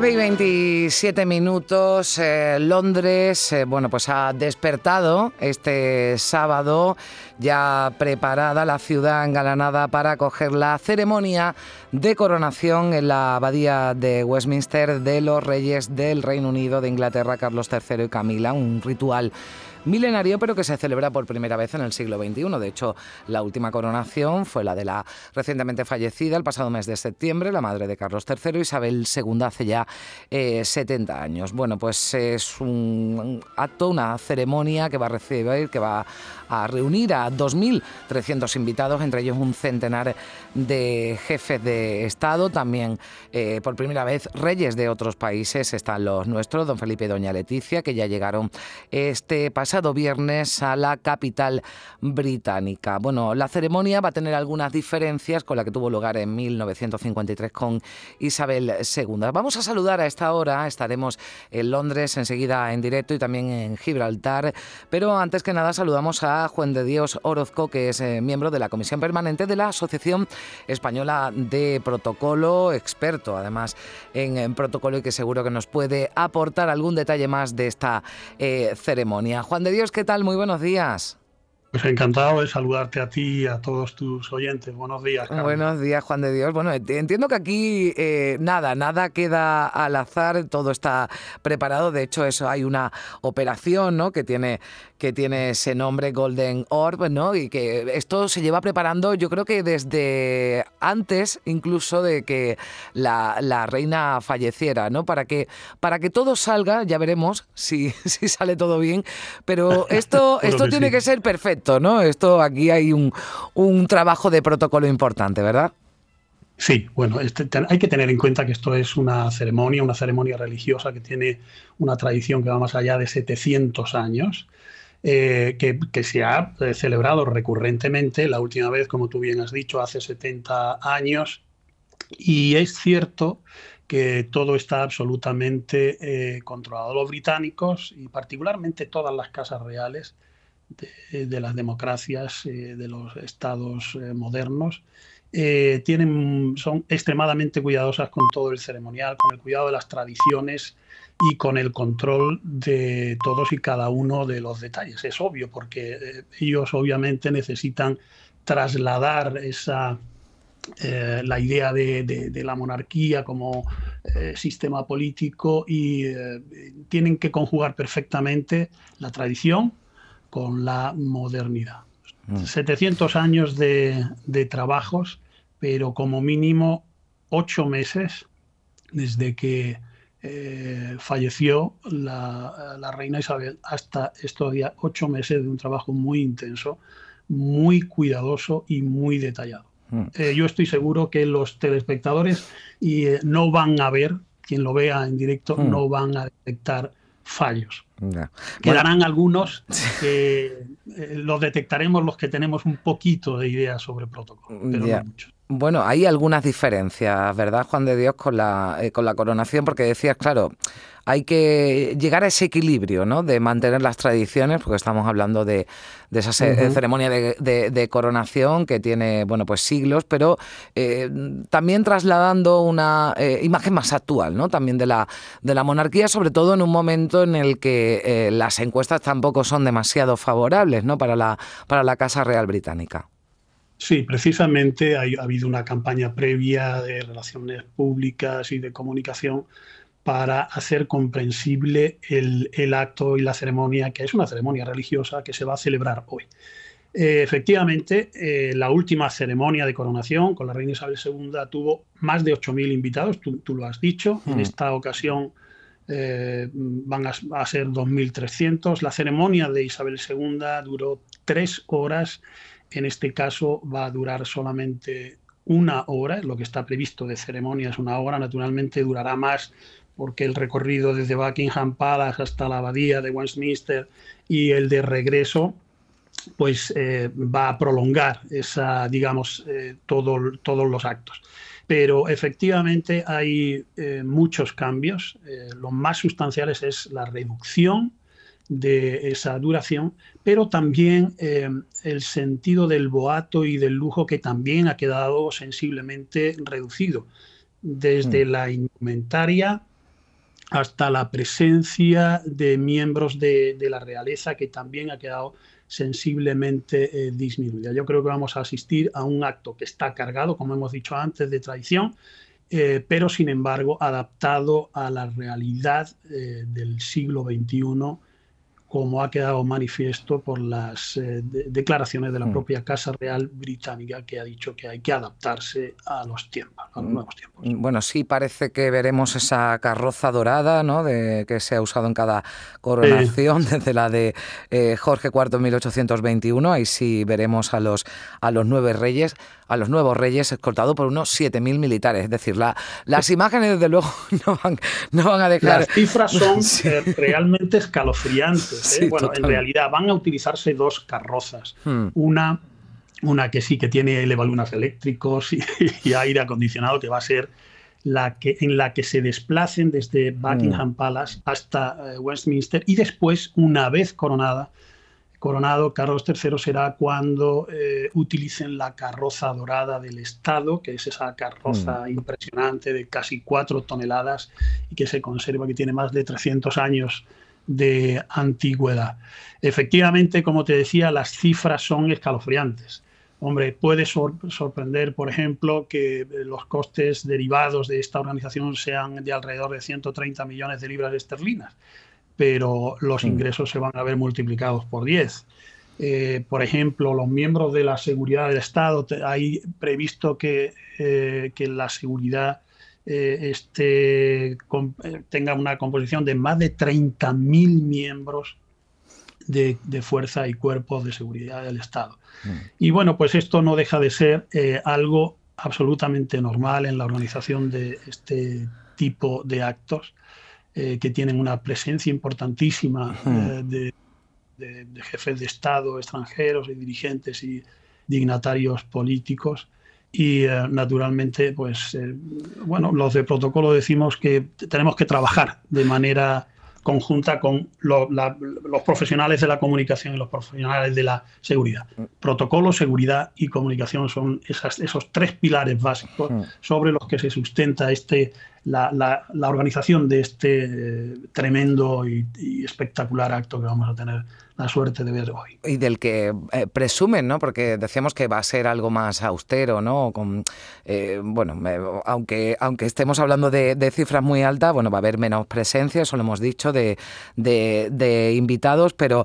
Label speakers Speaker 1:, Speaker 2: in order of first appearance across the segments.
Speaker 1: 9 y 27 minutos, eh, Londres, eh, bueno, pues ha despertado este sábado, ya preparada la ciudad engalanada para acoger la ceremonia de coronación en la abadía de Westminster de los reyes del Reino Unido, de Inglaterra, Carlos III y Camila, un ritual milenario, pero que se celebra por primera vez en el siglo XXI. De hecho, la última coronación fue la de la recientemente fallecida el pasado mes de septiembre, la madre de Carlos III, Isabel II, hace ya 70 eh, años. Bueno, pues es un acto, una ceremonia que va a recibir, que va a reunir a 2.300 invitados, entre ellos un centenar de jefes de Estado, también eh, por primera vez reyes de otros países, están los nuestros, don Felipe y doña Leticia, que ya llegaron este pasado viernes a la capital británica. Bueno, la ceremonia va a tener algunas diferencias con la que tuvo lugar en 1953 con Isabel II. Vamos a saludar a esta hora, estaremos en Londres enseguida en directo y también en Gibraltar, pero antes que nada saludamos a Juan de Dios Orozco, que es eh, miembro de la Comisión Permanente de la Asociación Española de Protocolo, experto además en, protocolo y que seguro que nos puede aportar algún detalle más de esta eh, ceremonia. Juan de Dios, ¿qué tal? Muy buenos días.
Speaker 2: Pues encantado de saludarte a ti y a todos tus oyentes. Buenos días.
Speaker 1: Buenos días, Juan de Dios. Bueno, entiendo que aquí eh, nada, nada queda al azar, todo está preparado. De hecho, eso hay una operación, ¿no? Que tiene que tiene ese nombre Golden Orb, ¿no? Y que esto se lleva preparando, yo creo que desde antes incluso de que la, reina falleciera, ¿no? Para que, para que todo salga, ya veremos si, si sale todo bien, pero esto, esto tiene que ser perfecto, ¿no? Esto aquí hay un, un trabajo de protocolo importante, ¿verdad?
Speaker 2: Sí, bueno, este, hay que tener en cuenta que esto es una ceremonia, una ceremonia religiosa que tiene una tradición que va más allá de 700 años eh, que, se ha eh, celebrado recurrentemente, la última vez, como tú bien has dicho, hace 70 años, y es cierto que todo está absolutamente eh, controlado. Los británicos, y particularmente todas las casas reales de, las democracias, de los estados modernos, tienen, son extremadamente cuidadosas con todo el ceremonial, con el cuidado de las tradiciones y con el control de todos y cada uno de los detalles. Es obvio, porque eh, ellos obviamente necesitan trasladar esa, eh, la idea de, la monarquía como eh, sistema político y tienen que conjugar perfectamente la tradición con la modernidad. 700 mm. años de, de, trabajos, pero como mínimo ocho meses desde que eh, falleció la, reina Isabel hasta estos días, ocho meses de un trabajo muy intenso, muy cuidadoso y muy detallado. Hmm. Eh, yo estoy seguro que los telespectadores y, eh, no van a ver, quien lo vea en directo, hmm. no van a detectar fallos. Quedarán algunos que los detectaremos los que tenemos un poquito de idea sobre protocolo, pero no muchos.
Speaker 1: Bueno, hay algunas diferencias, ¿verdad, Juan de Dios, con la, eh, con la coronación? Porque decías, claro, hay que llegar a ese equilibrio, ¿no? De mantener las tradiciones, porque estamos hablando de, esa ceremonia de, coronación que tiene, bueno, pues siglos, pero eh, también trasladando una eh, imagen más actual, ¿no? También de la, de la monarquía, sobre todo en un momento en el que las encuestas tampoco son demasiado favorables, ¿no? Para la, para la Casa Real Británica.
Speaker 2: Sí, precisamente ha habido una campaña previa de relaciones públicas y de comunicación para hacer comprensible el, acto y la ceremonia, que es una ceremonia religiosa que se va a celebrar hoy. Eh, efectivamente, eh, la última ceremonia de coronación con la reina Isabel II tuvo más de 8.000 invitados, tú, lo has dicho. En hmm. esta ocasión eh, van a, a ser 2.300. La ceremonia de Isabel II duró tres horas en este caso va a durar solamente una hora, lo que está previsto de ceremonia es una hora, naturalmente durará más, porque el recorrido desde Buckingham Palace hasta la abadía de Westminster y el de regreso pues eh, va a prolongar esa, digamos, eh, todo, todos los actos. Pero efectivamente hay eh, muchos cambios. lo más sustanciales es la reducción de esa duración, pero también el sentido del boato y del lujo que también ha quedado sensiblemente reducido, desde mm. la indumentaria hasta la presencia de miembros de, de, la realeza que también ha quedado sensiblemente eh, disminuida. Yo creo que vamos a asistir a un acto que está cargado, como hemos dicho antes, de tradición, eh, pero sin embargo adaptado a la realidad eh, del siglo XXI como ha quedado manifiesto por las eh, declaraciones de la mm. propia Casa Real Británica, que ha dicho que hay que adaptarse a los tiempos, a los mm. nuevos tiempos.
Speaker 1: Mm, bueno, sí, parece que veremos esa carroza dorada, ¿no? De, que se ha usado en cada coronación, desde la de eh, Jorge IV en 1821. Ahí sí veremos a los, a los nueve reyes a los nuevos reyes escoltado por unos 7.000 militares. Es decir, la, las imágenes, desde luego, no van, no van a dejar...
Speaker 2: Las cifras son eh, realmente escalofriantes. ¿Eh? bueno, en realidad van a utilizarse dos carrozas. Hmm. Una, una que sí que tiene elevalunas eléctricos y, aire acondicionado, que va a ser la que, en la que se desplacen desde Buckingham hmm. Palace hasta eh, Westminster y después, una vez coronada, coronado Carlos III será cuando eh, utilicen la carroza dorada del Estado, que es esa carroza mm. impresionante de casi cuatro toneladas y que se conserva, que tiene más de 300 años de antigüedad. Efectivamente, como te decía, las cifras son escalofriantes. Hombre, puede sorprender, por ejemplo, que los costes derivados de esta organización sean de alrededor de 130 millones de libras esterlinas pero los mm. ingresos se van a ver multiplicados por 10. Eh, por ejemplo, los miembros de la seguridad del Estado, hay previsto que, eh, que la seguridad eh, tenga una composición de más de 30.000 miembros de, fuerza y cuerpos de seguridad del Estado. Mm. Y bueno, pues esto no deja de ser algo absolutamente normal en la organización de este tipo de actos eh, que tienen una presencia importantísima eh, de, jefes de Estado extranjeros y dirigentes y dignatarios políticos. Y eh, naturalmente, pues, bueno, los de protocolo decimos que tenemos que trabajar de manera conjunta con los profesionales de la comunicación y los profesionales de la seguridad. Protocolo, seguridad y comunicación son esos tres pilares básicos sobre los que se sustenta este, la, organización de este eh, tremendo y, espectacular acto que vamos a tener la suerte de ver hoy.
Speaker 1: Y del que eh, presumen, ¿no? Porque decíamos que va a ser algo más austero, ¿no? Con, eh, bueno, aunque, aunque estemos hablando de, cifras muy altas, bueno, va a haber menos presencia, eso lo hemos dicho, de, de, invitados, pero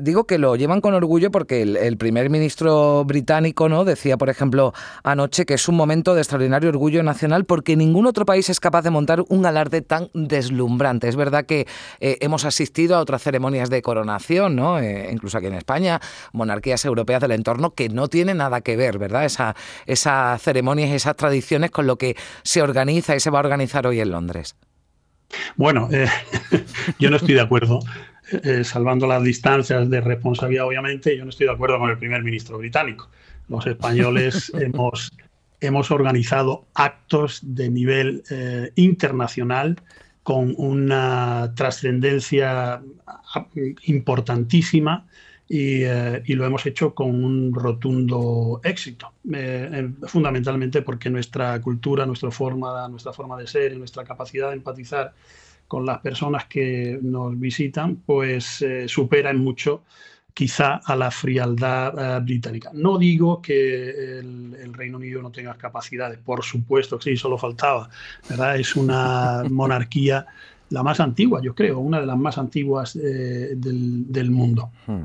Speaker 1: digo que lo llevan con orgullo porque el, el, primer ministro británico, ¿no? Decía, por ejemplo, anoche que es un momento de extraordinario orgullo nacional porque ningún otro país es capaz de montar un alarde tan deslumbrante. Es verdad que eh, hemos asistido a otras ceremonias de coronación, ¿no? Eh, incluso aquí en España, monarquías europeas del entorno que no tienen nada que ver, ¿verdad? Esa, esas ceremonias, esas tradiciones con lo que se organiza y se va a organizar hoy en Londres.
Speaker 2: Bueno, eh, yo no estoy de acuerdo. salvando las distancias de responsabilidad, obviamente, yo no estoy de acuerdo con el primer ministro británico. Los españoles hemos hemos organizado actos de nivel eh, internacional con una trascendencia importantísima eh, y, lo hemos hecho con un rotundo éxito, eh, fundamentalmente porque nuestra cultura, nuestra forma, nuestra forma de ser y nuestra capacidad de empatizar con las personas que nos visitan, pues supera en mucho quizá a la frialdad eh, británica. No digo que el, Reino Unido no tenga capacidades, por supuesto que sí, solo faltaba. ¿verdad? Es una monarquía la más antigua, yo creo, una de las más antiguas eh, del, mundo. Hmm.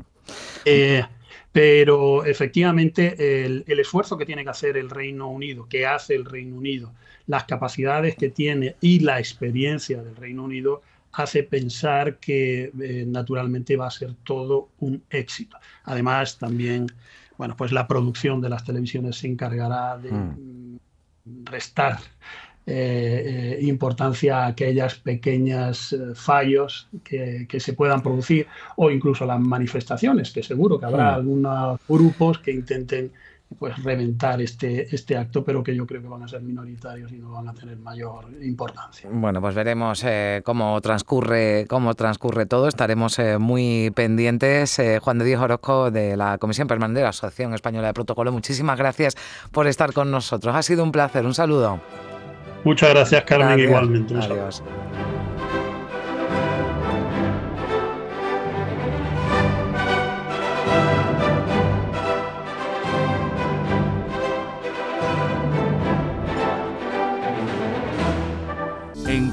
Speaker 2: Eh, pero efectivamente el, el, esfuerzo que tiene que hacer el Reino Unido, que hace el Reino Unido, las capacidades que tiene y la experiencia del Reino Unido hace pensar que eh, naturalmente va a ser todo un éxito. Además, también, bueno, pues la producción de las televisiones se encargará de hmm. restar eh, eh, importancia a aquellas pequeñas fallos que, se puedan producir o incluso las manifestaciones, que seguro que habrá hmm. algunos grupos que intenten pues reventar este, este acto, pero que yo creo que van a ser minoritarios y no van a tener mayor importancia.
Speaker 1: Bueno, pues veremos cómo transcurre cómo transcurre todo. Estaremos muy pendientes. Juan de Dios Orozco de la Comisión Permanente de la Asociación Española de Protocolo. Muchísimas gracias por estar con nosotros. Ha sido un placer. Un saludo.
Speaker 2: Muchas gracias, Carmen, igualmente.
Speaker 1: Adiós.